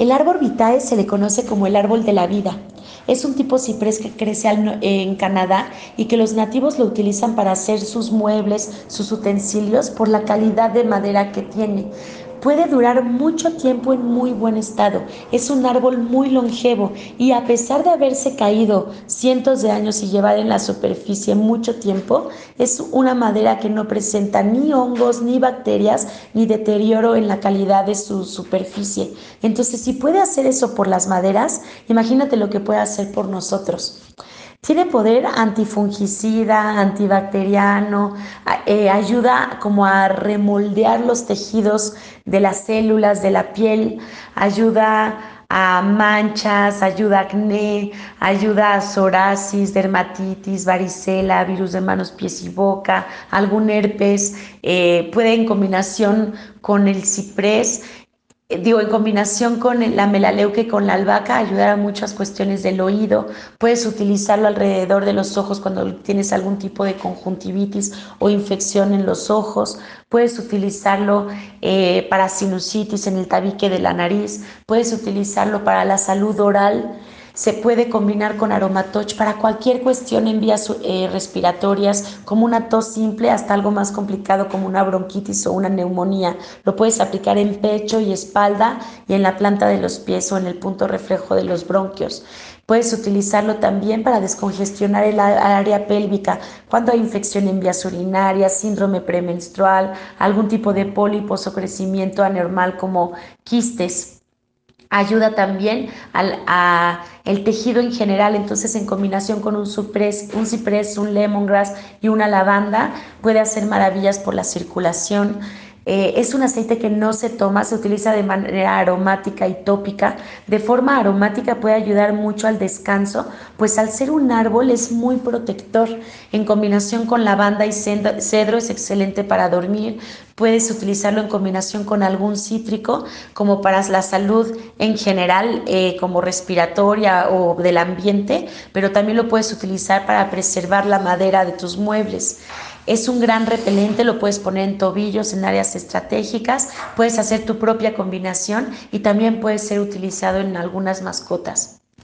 El árbol vitae se le conoce como el árbol de la vida. Es un tipo ciprés que crece en Canadá y que los nativos lo utilizan para hacer sus muebles, sus utensilios por la calidad de madera que tiene. Puede durar mucho tiempo en muy buen estado. Es un árbol muy longevo y a pesar de haberse caído cientos de años y llevar en la superficie mucho tiempo, es una madera que no presenta ni hongos, ni bacterias, ni deterioro en la calidad de su superficie. Entonces, si puede hacer eso por las maderas, imagínate lo que puede hacer por nosotros. Tiene poder antifungicida, antibacteriano, eh, ayuda como a remoldear los tejidos de las células de la piel, ayuda a manchas, ayuda a acné, ayuda a psoriasis, dermatitis, varicela, virus de manos, pies y boca, algún herpes, eh, puede en combinación con el ciprés digo, en combinación con la melaleuca y con la albahaca, ayudar a muchas cuestiones del oído. Puedes utilizarlo alrededor de los ojos cuando tienes algún tipo de conjuntivitis o infección en los ojos. Puedes utilizarlo eh, para sinusitis en el tabique de la nariz. Puedes utilizarlo para la salud oral. Se puede combinar con aromatoch para cualquier cuestión en vías eh, respiratorias, como una tos simple hasta algo más complicado como una bronquitis o una neumonía. Lo puedes aplicar en pecho y espalda y en la planta de los pies o en el punto reflejo de los bronquios. Puedes utilizarlo también para descongestionar el área pélvica cuando hay infección en vías urinarias, síndrome premenstrual, algún tipo de pólipos o crecimiento anormal como quistes ayuda también al el tejido en general, entonces en combinación con un ciprés, un ciprés, un lemongrass y una lavanda puede hacer maravillas por la circulación. Eh, es un aceite que no se toma, se utiliza de manera aromática y tópica. De forma aromática puede ayudar mucho al descanso, pues al ser un árbol es muy protector. En combinación con lavanda y cedro es excelente para dormir. Puedes utilizarlo en combinación con algún cítrico, como para la salud en general, eh, como respiratoria o del ambiente, pero también lo puedes utilizar para preservar la madera de tus muebles. Es un gran repelente, lo puedes poner en tobillos, en áreas estratégicas, puedes hacer tu propia combinación y también puede ser utilizado en algunas mascotas.